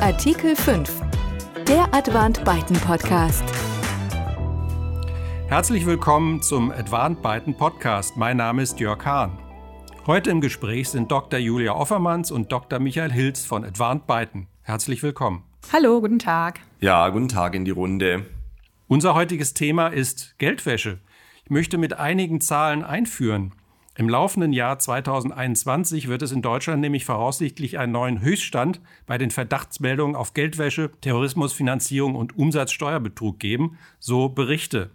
Artikel 5. Der Advant Byten Podcast. Herzlich willkommen zum Advant Byten Podcast. Mein Name ist Jörg Hahn. Heute im Gespräch sind Dr. Julia Offermanns und Dr. Michael Hilz von Advant Byten. Herzlich willkommen. Hallo, guten Tag. Ja, guten Tag in die Runde. Unser heutiges Thema ist Geldwäsche. Ich möchte mit einigen Zahlen einführen. Im laufenden Jahr 2021 wird es in Deutschland nämlich voraussichtlich einen neuen Höchststand bei den Verdachtsmeldungen auf Geldwäsche, Terrorismusfinanzierung und Umsatzsteuerbetrug geben, so Berichte.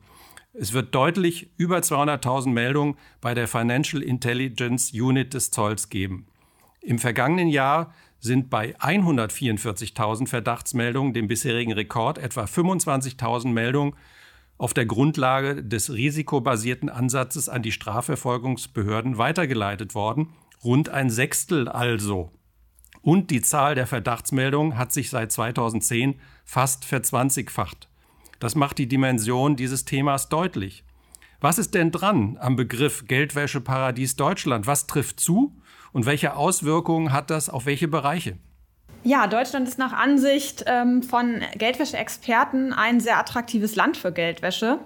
Es wird deutlich über 200.000 Meldungen bei der Financial Intelligence Unit des Zolls geben. Im vergangenen Jahr sind bei 144.000 Verdachtsmeldungen, dem bisherigen Rekord, etwa 25.000 Meldungen auf der Grundlage des risikobasierten Ansatzes an die Strafverfolgungsbehörden weitergeleitet worden, rund ein Sechstel also. Und die Zahl der Verdachtsmeldungen hat sich seit 2010 fast verzwanzigfacht. Das macht die Dimension dieses Themas deutlich. Was ist denn dran am Begriff Geldwäscheparadies Deutschland? Was trifft zu und welche Auswirkungen hat das auf welche Bereiche? Ja, Deutschland ist nach Ansicht ähm, von Geldwäsche-Experten ein sehr attraktives Land für Geldwäsche.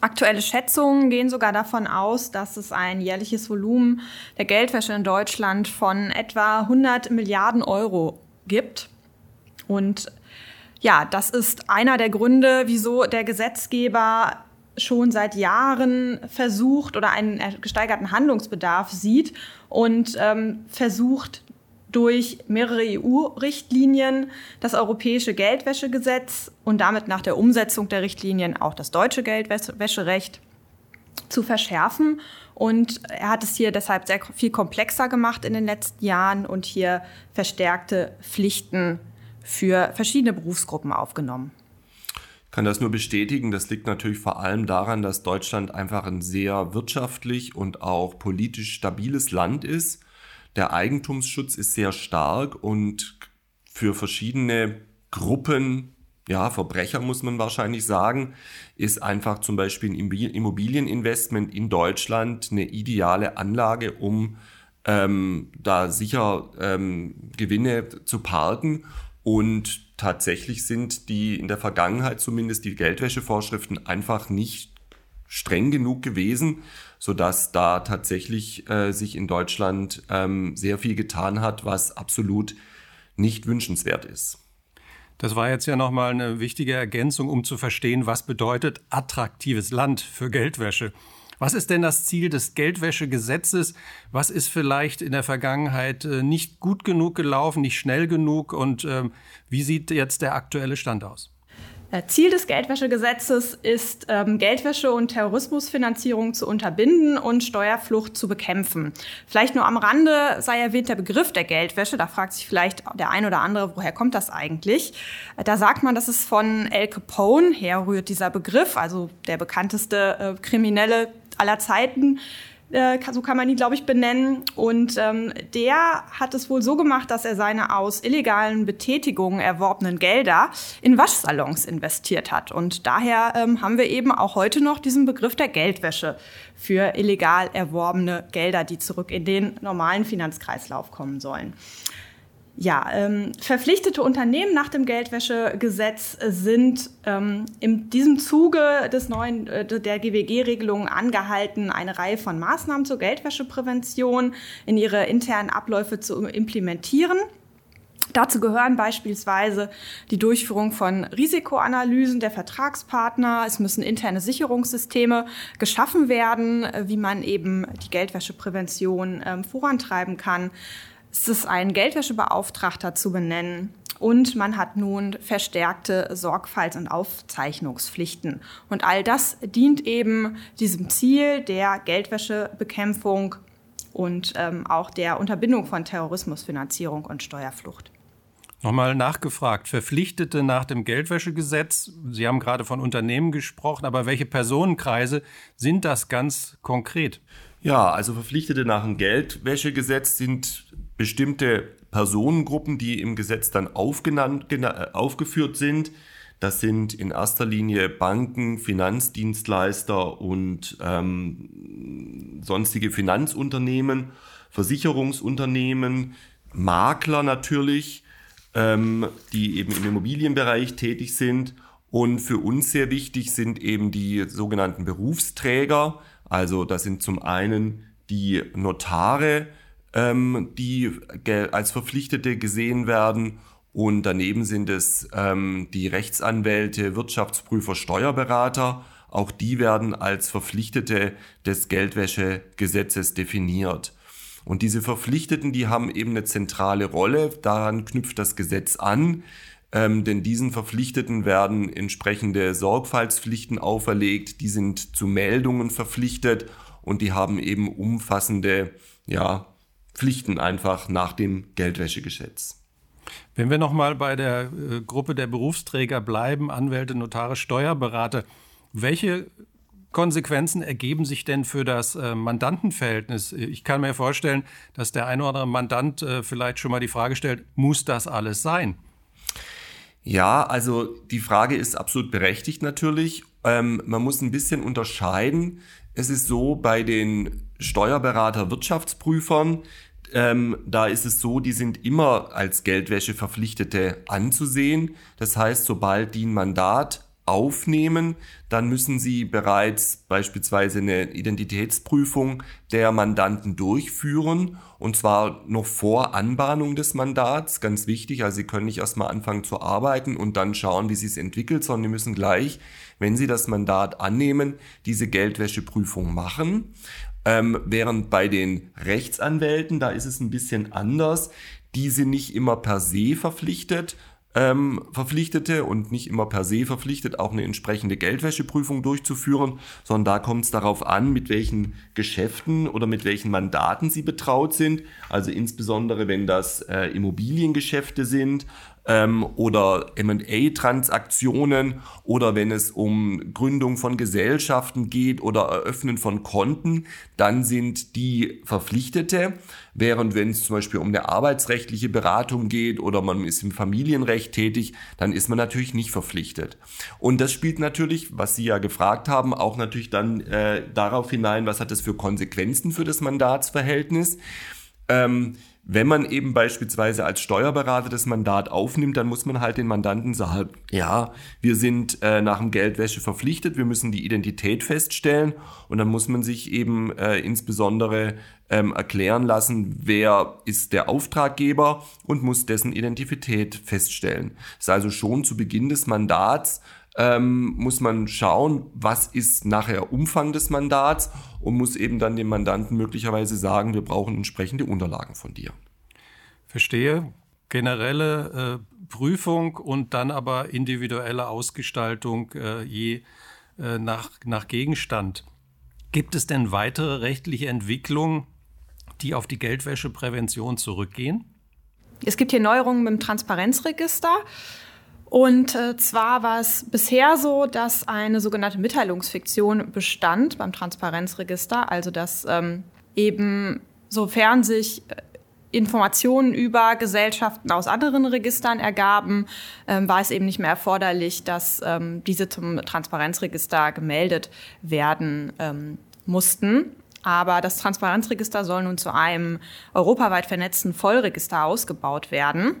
Aktuelle Schätzungen gehen sogar davon aus, dass es ein jährliches Volumen der Geldwäsche in Deutschland von etwa 100 Milliarden Euro gibt. Und ja, das ist einer der Gründe, wieso der Gesetzgeber schon seit Jahren versucht oder einen gesteigerten Handlungsbedarf sieht und ähm, versucht, durch mehrere EU-Richtlinien das europäische Geldwäschegesetz und damit nach der Umsetzung der Richtlinien auch das deutsche Geldwäscherecht zu verschärfen. Und er hat es hier deshalb sehr viel komplexer gemacht in den letzten Jahren und hier verstärkte Pflichten für verschiedene Berufsgruppen aufgenommen. Ich kann das nur bestätigen. Das liegt natürlich vor allem daran, dass Deutschland einfach ein sehr wirtschaftlich und auch politisch stabiles Land ist der Eigentumsschutz ist sehr stark und für verschiedene Gruppen, ja, Verbrecher muss man wahrscheinlich sagen, ist einfach zum Beispiel ein Immobilieninvestment in Deutschland eine ideale Anlage, um ähm, da sicher ähm, Gewinne zu parken. Und tatsächlich sind die in der Vergangenheit zumindest die Geldwäschevorschriften einfach nicht streng genug gewesen, sodass da tatsächlich äh, sich in Deutschland ähm, sehr viel getan hat, was absolut nicht wünschenswert ist. Das war jetzt ja nochmal eine wichtige Ergänzung, um zu verstehen, was bedeutet attraktives Land für Geldwäsche. Was ist denn das Ziel des Geldwäschegesetzes? Was ist vielleicht in der Vergangenheit äh, nicht gut genug gelaufen, nicht schnell genug? Und ähm, wie sieht jetzt der aktuelle Stand aus? Äh, Ziel des Geldwäschegesetzes ist, ähm, Geldwäsche und Terrorismusfinanzierung zu unterbinden und Steuerflucht zu bekämpfen. Vielleicht nur am Rande sei erwähnt der Begriff der Geldwäsche. Da fragt sich vielleicht der ein oder andere, woher kommt das eigentlich? Äh, da sagt man, dass es von Al Capone herrührt, dieser Begriff, also der bekannteste äh, Kriminelle aller Zeiten äh, so kann man ihn, glaube ich, benennen. Und ähm, der hat es wohl so gemacht, dass er seine aus illegalen Betätigungen erworbenen Gelder in Waschsalons investiert hat. Und daher ähm, haben wir eben auch heute noch diesen Begriff der Geldwäsche für illegal erworbene Gelder, die zurück in den normalen Finanzkreislauf kommen sollen. Ja, ähm, verpflichtete Unternehmen nach dem Geldwäschegesetz sind ähm, in diesem Zuge des neuen äh, der GWG-Regelung angehalten, eine Reihe von Maßnahmen zur Geldwäscheprävention in ihre internen Abläufe zu implementieren. Dazu gehören beispielsweise die Durchführung von Risikoanalysen der Vertragspartner. Es müssen interne Sicherungssysteme geschaffen werden, äh, wie man eben die Geldwäscheprävention ähm, vorantreiben kann ist es ein Geldwäschebeauftragter zu benennen. Und man hat nun verstärkte Sorgfalts- und Aufzeichnungspflichten. Und all das dient eben diesem Ziel der Geldwäschebekämpfung und ähm, auch der Unterbindung von Terrorismusfinanzierung und Steuerflucht. Nochmal nachgefragt, Verpflichtete nach dem Geldwäschegesetz, Sie haben gerade von Unternehmen gesprochen, aber welche Personenkreise sind das ganz konkret? Ja, also Verpflichtete nach dem Geldwäschegesetz sind bestimmte Personengruppen, die im Gesetz dann aufgenannt, äh, aufgeführt sind. Das sind in erster Linie Banken, Finanzdienstleister und ähm, sonstige Finanzunternehmen, Versicherungsunternehmen, Makler natürlich, ähm, die eben im Immobilienbereich tätig sind. Und für uns sehr wichtig sind eben die sogenannten Berufsträger. Also das sind zum einen die Notare, ähm, die als Verpflichtete gesehen werden. Und daneben sind es ähm, die Rechtsanwälte, Wirtschaftsprüfer, Steuerberater. Auch die werden als Verpflichtete des Geldwäschegesetzes definiert. Und diese Verpflichteten, die haben eben eine zentrale Rolle. Daran knüpft das Gesetz an. Ähm, denn diesen Verpflichteten werden entsprechende Sorgfaltspflichten auferlegt. Die sind zu Meldungen verpflichtet und die haben eben umfassende ja, Pflichten einfach nach dem Geldwäschegesetz. Wenn wir nochmal bei der äh, Gruppe der Berufsträger bleiben, Anwälte, Notare, Steuerberater, welche Konsequenzen ergeben sich denn für das äh, Mandantenverhältnis? Ich kann mir vorstellen, dass der ein oder andere Mandant äh, vielleicht schon mal die Frage stellt, muss das alles sein? Ja, also die Frage ist absolut berechtigt natürlich. Ähm, man muss ein bisschen unterscheiden. Es ist so, bei den Steuerberater Wirtschaftsprüfern, ähm, da ist es so, die sind immer als Geldwäscheverpflichtete anzusehen. Das heißt, sobald die ein Mandat aufnehmen, dann müssen Sie bereits beispielsweise eine Identitätsprüfung der Mandanten durchführen und zwar noch vor Anbahnung des Mandats, ganz wichtig. Also Sie können nicht erstmal anfangen zu arbeiten und dann schauen, wie sich es entwickelt, sondern Sie müssen gleich, wenn Sie das Mandat annehmen, diese Geldwäscheprüfung machen. Ähm, während bei den Rechtsanwälten, da ist es ein bisschen anders. Die sind nicht immer per se verpflichtet, ähm, Verpflichtete und nicht immer per se verpflichtet, auch eine entsprechende Geldwäscheprüfung durchzuführen, sondern da kommt es darauf an, mit welchen Geschäften oder mit welchen Mandaten sie betraut sind. Also insbesondere, wenn das äh, Immobiliengeschäfte sind ähm, oder MA-Transaktionen oder wenn es um Gründung von Gesellschaften geht oder Eröffnen von Konten, dann sind die Verpflichtete. Während wenn es zum Beispiel um eine arbeitsrechtliche Beratung geht oder man ist im Familienrecht tätig, dann ist man natürlich nicht verpflichtet. Und das spielt natürlich, was Sie ja gefragt haben, auch natürlich dann äh, darauf hinein, was hat das für Konsequenzen für das Mandatsverhältnis. Ähm, wenn man eben beispielsweise als Steuerberater das Mandat aufnimmt, dann muss man halt den Mandanten sagen, ja, wir sind äh, nach dem Geldwäsche verpflichtet, wir müssen die Identität feststellen und dann muss man sich eben äh, insbesondere ähm, erklären lassen, wer ist der Auftraggeber und muss dessen Identität feststellen. Das ist also schon zu Beginn des Mandats ähm, muss man schauen, was ist nachher Umfang des Mandats und muss eben dann dem Mandanten möglicherweise sagen, wir brauchen entsprechende Unterlagen von dir. Verstehe. Generelle äh, Prüfung und dann aber individuelle Ausgestaltung äh, je äh, nach, nach Gegenstand. Gibt es denn weitere rechtliche Entwicklungen, die auf die Geldwäscheprävention zurückgehen? Es gibt hier Neuerungen mit dem Transparenzregister. Und äh, zwar war es bisher so, dass eine sogenannte Mitteilungsfiktion bestand beim Transparenzregister, also dass ähm, eben sofern sich äh, Informationen über Gesellschaften aus anderen Registern ergaben, ähm, war es eben nicht mehr erforderlich, dass ähm, diese zum Transparenzregister gemeldet werden ähm, mussten. Aber das Transparenzregister soll nun zu einem europaweit vernetzten Vollregister ausgebaut werden.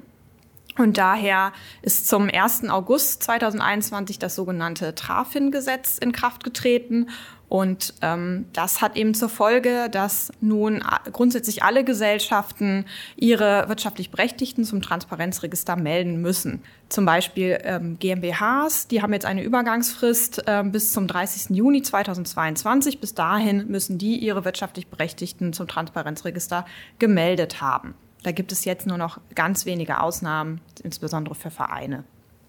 Und daher ist zum 1. August 2021 das sogenannte Trafin-Gesetz in Kraft getreten. Und ähm, das hat eben zur Folge, dass nun grundsätzlich alle Gesellschaften ihre wirtschaftlich Berechtigten zum Transparenzregister melden müssen. Zum Beispiel ähm, GmbHs, die haben jetzt eine Übergangsfrist äh, bis zum 30. Juni 2022. Bis dahin müssen die ihre wirtschaftlich Berechtigten zum Transparenzregister gemeldet haben. Da gibt es jetzt nur noch ganz wenige Ausnahmen, insbesondere für Vereine.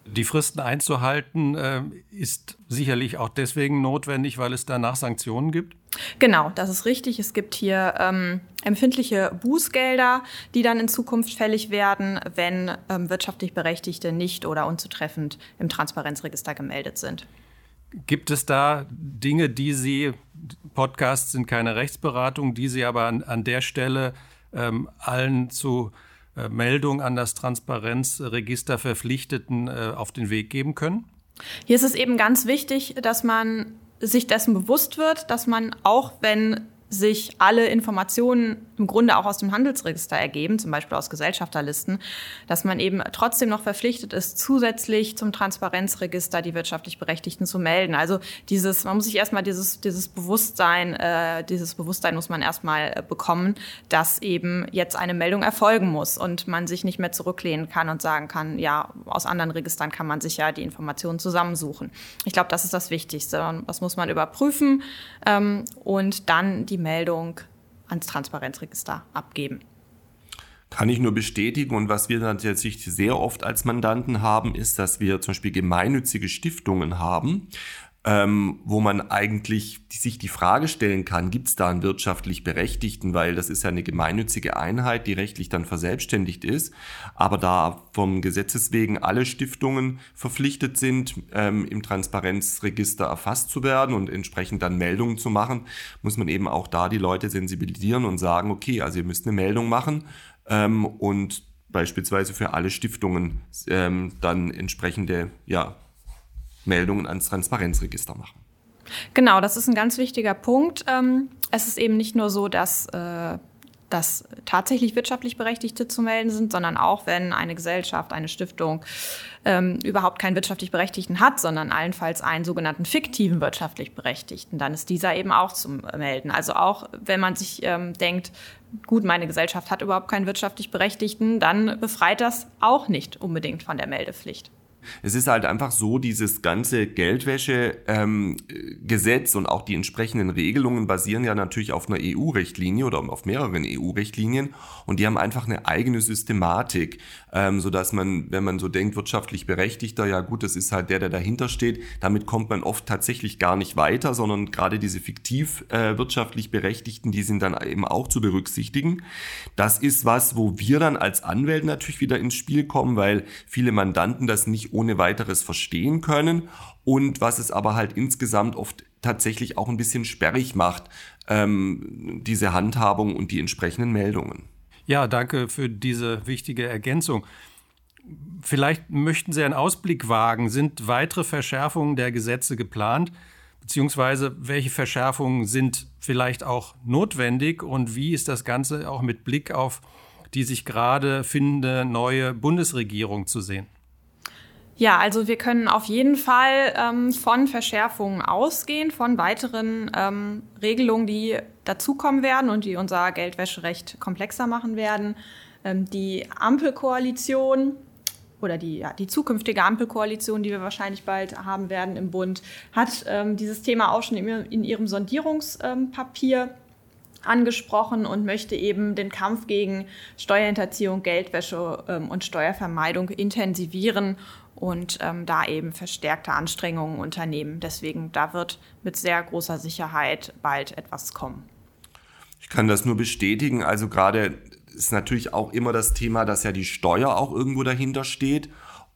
Die Fristen einzuhalten äh, ist sicherlich auch deswegen notwendig, weil es danach Sanktionen gibt. Genau, das ist richtig. Es gibt hier ähm, empfindliche Bußgelder, die dann in Zukunft fällig werden, wenn ähm, wirtschaftlich Berechtigte nicht oder unzutreffend im Transparenzregister gemeldet sind. Gibt es da Dinge, die Sie, Podcasts sind keine Rechtsberatung, die Sie aber an, an der Stelle ähm, allen zu äh, Meldung an das Transparenzregister Verpflichteten äh, auf den Weg geben können? Hier ist es eben ganz wichtig, dass man sich dessen bewusst wird, dass man auch wenn sich alle Informationen im Grunde auch aus dem Handelsregister ergeben, zum Beispiel aus Gesellschafterlisten, dass man eben trotzdem noch verpflichtet ist, zusätzlich zum Transparenzregister die wirtschaftlich Berechtigten zu melden. Also dieses, man muss sich erstmal dieses, dieses Bewusstsein, äh, dieses Bewusstsein muss man erstmal äh, bekommen, dass eben jetzt eine Meldung erfolgen muss und man sich nicht mehr zurücklehnen kann und sagen kann, ja, aus anderen Registern kann man sich ja die Informationen zusammensuchen. Ich glaube, das ist das Wichtigste. Das muss man überprüfen ähm, und dann die Meldung ans Transparenzregister abgeben. Kann ich nur bestätigen. Und was wir tatsächlich sehr oft als Mandanten haben, ist, dass wir zum Beispiel gemeinnützige Stiftungen haben, ähm, wo man eigentlich sich die Frage stellen kann, gibt es da einen wirtschaftlich Berechtigten, weil das ist ja eine gemeinnützige Einheit, die rechtlich dann verselbstständigt ist. Aber da vom Gesetzes wegen alle Stiftungen verpflichtet sind, ähm, im Transparenzregister erfasst zu werden und entsprechend dann Meldungen zu machen, muss man eben auch da die Leute sensibilisieren und sagen, okay, also ihr müsst eine Meldung machen ähm, und beispielsweise für alle Stiftungen ähm, dann entsprechende ja, Meldungen ans Transparenzregister machen. Genau, das ist ein ganz wichtiger Punkt. Ähm, es ist eben nicht nur so, dass, äh, dass tatsächlich wirtschaftlich Berechtigte zu melden sind, sondern auch, wenn eine Gesellschaft, eine Stiftung ähm, überhaupt keinen wirtschaftlich Berechtigten hat, sondern allenfalls einen sogenannten fiktiven wirtschaftlich Berechtigten, dann ist dieser eben auch zu melden. Also auch, wenn man sich ähm, denkt, gut, meine Gesellschaft hat überhaupt keinen wirtschaftlich Berechtigten, dann befreit das auch nicht unbedingt von der Meldepflicht. Es ist halt einfach so, dieses ganze Geldwäsche-Gesetz ähm, und auch die entsprechenden Regelungen basieren ja natürlich auf einer EU-Rechtlinie oder auf mehreren EU-Richtlinien und die haben einfach eine eigene Systematik, ähm, sodass man, wenn man so denkt, wirtschaftlich Berechtigter, ja gut, das ist halt der, der dahinter steht, damit kommt man oft tatsächlich gar nicht weiter, sondern gerade diese fiktiv äh, wirtschaftlich Berechtigten, die sind dann eben auch zu berücksichtigen. Das ist was, wo wir dann als Anwälte natürlich wieder ins Spiel kommen, weil viele Mandanten das nicht ohne weiteres verstehen können und was es aber halt insgesamt oft tatsächlich auch ein bisschen sperrig macht, ähm, diese Handhabung und die entsprechenden Meldungen. Ja, danke für diese wichtige Ergänzung. Vielleicht möchten Sie einen Ausblick wagen. Sind weitere Verschärfungen der Gesetze geplant? Beziehungsweise welche Verschärfungen sind vielleicht auch notwendig und wie ist das Ganze auch mit Blick auf die sich gerade findende neue Bundesregierung zu sehen? Ja, also wir können auf jeden Fall ähm, von Verschärfungen ausgehen, von weiteren ähm, Regelungen, die dazukommen werden und die unser Geldwäscherecht komplexer machen werden. Ähm, die Ampelkoalition oder die, ja, die zukünftige Ampelkoalition, die wir wahrscheinlich bald haben werden im Bund, hat ähm, dieses Thema auch schon in, in ihrem Sondierungspapier angesprochen und möchte eben den Kampf gegen Steuerhinterziehung, Geldwäsche ähm, und Steuervermeidung intensivieren und ähm, da eben verstärkte Anstrengungen unternehmen. Deswegen, da wird mit sehr großer Sicherheit bald etwas kommen. Ich kann das nur bestätigen. Also gerade ist natürlich auch immer das Thema, dass ja die Steuer auch irgendwo dahinter steht.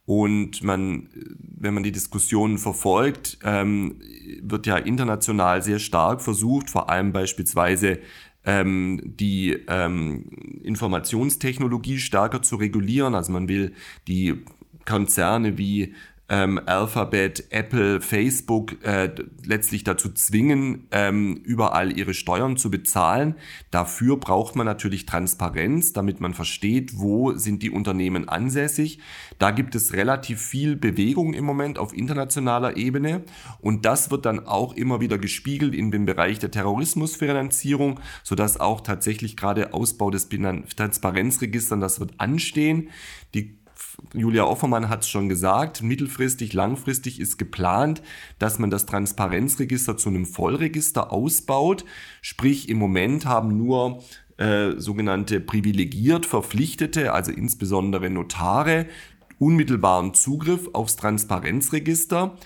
Und man, wenn man die Diskussionen verfolgt, ähm, wird ja international sehr stark versucht, vor allem beispielsweise ähm, die ähm, Informationstechnologie stärker zu regulieren. Also man will die Konzerne wie ähm, Alphabet, Apple, Facebook äh, letztlich dazu zwingen, ähm, überall ihre Steuern zu bezahlen. Dafür braucht man natürlich Transparenz, damit man versteht, wo sind die Unternehmen ansässig. Da gibt es relativ viel Bewegung im Moment auf internationaler Ebene und das wird dann auch immer wieder gespiegelt in dem Bereich der Terrorismusfinanzierung, sodass auch tatsächlich gerade Ausbau des Transparenzregisters, das wird anstehen. Die Julia Offermann hat es schon gesagt, mittelfristig, langfristig ist geplant, dass man das Transparenzregister zu einem Vollregister ausbaut. Sprich, im Moment haben nur äh, sogenannte privilegiert Verpflichtete, also insbesondere Notare, unmittelbaren Zugriff aufs Transparenzregister.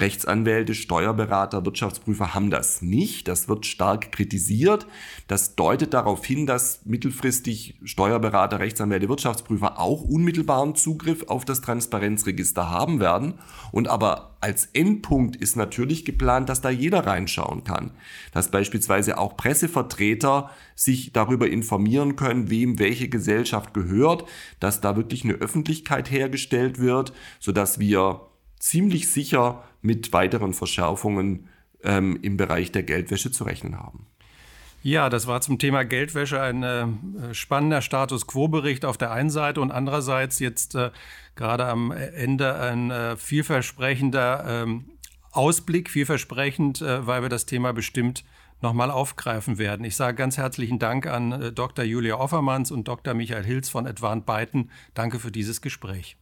Rechtsanwälte, Steuerberater, Wirtschaftsprüfer haben das nicht. Das wird stark kritisiert. Das deutet darauf hin, dass mittelfristig Steuerberater, Rechtsanwälte, Wirtschaftsprüfer auch unmittelbaren Zugriff auf das Transparenzregister haben werden. Und aber als Endpunkt ist natürlich geplant, dass da jeder reinschauen kann. Dass beispielsweise auch Pressevertreter sich darüber informieren können, wem welche Gesellschaft gehört, dass da wirklich eine Öffentlichkeit hergestellt wird, sodass wir ziemlich sicher mit weiteren Verschärfungen ähm, im Bereich der Geldwäsche zu rechnen haben. Ja, das war zum Thema Geldwäsche ein äh, spannender Status Quo-Bericht auf der einen Seite und andererseits jetzt äh, gerade am Ende ein äh, vielversprechender ähm, Ausblick, vielversprechend, äh, weil wir das Thema bestimmt nochmal aufgreifen werden. Ich sage ganz herzlichen Dank an äh, Dr. Julia Offermanns und Dr. Michael Hilz von Advant Byton. Danke für dieses Gespräch.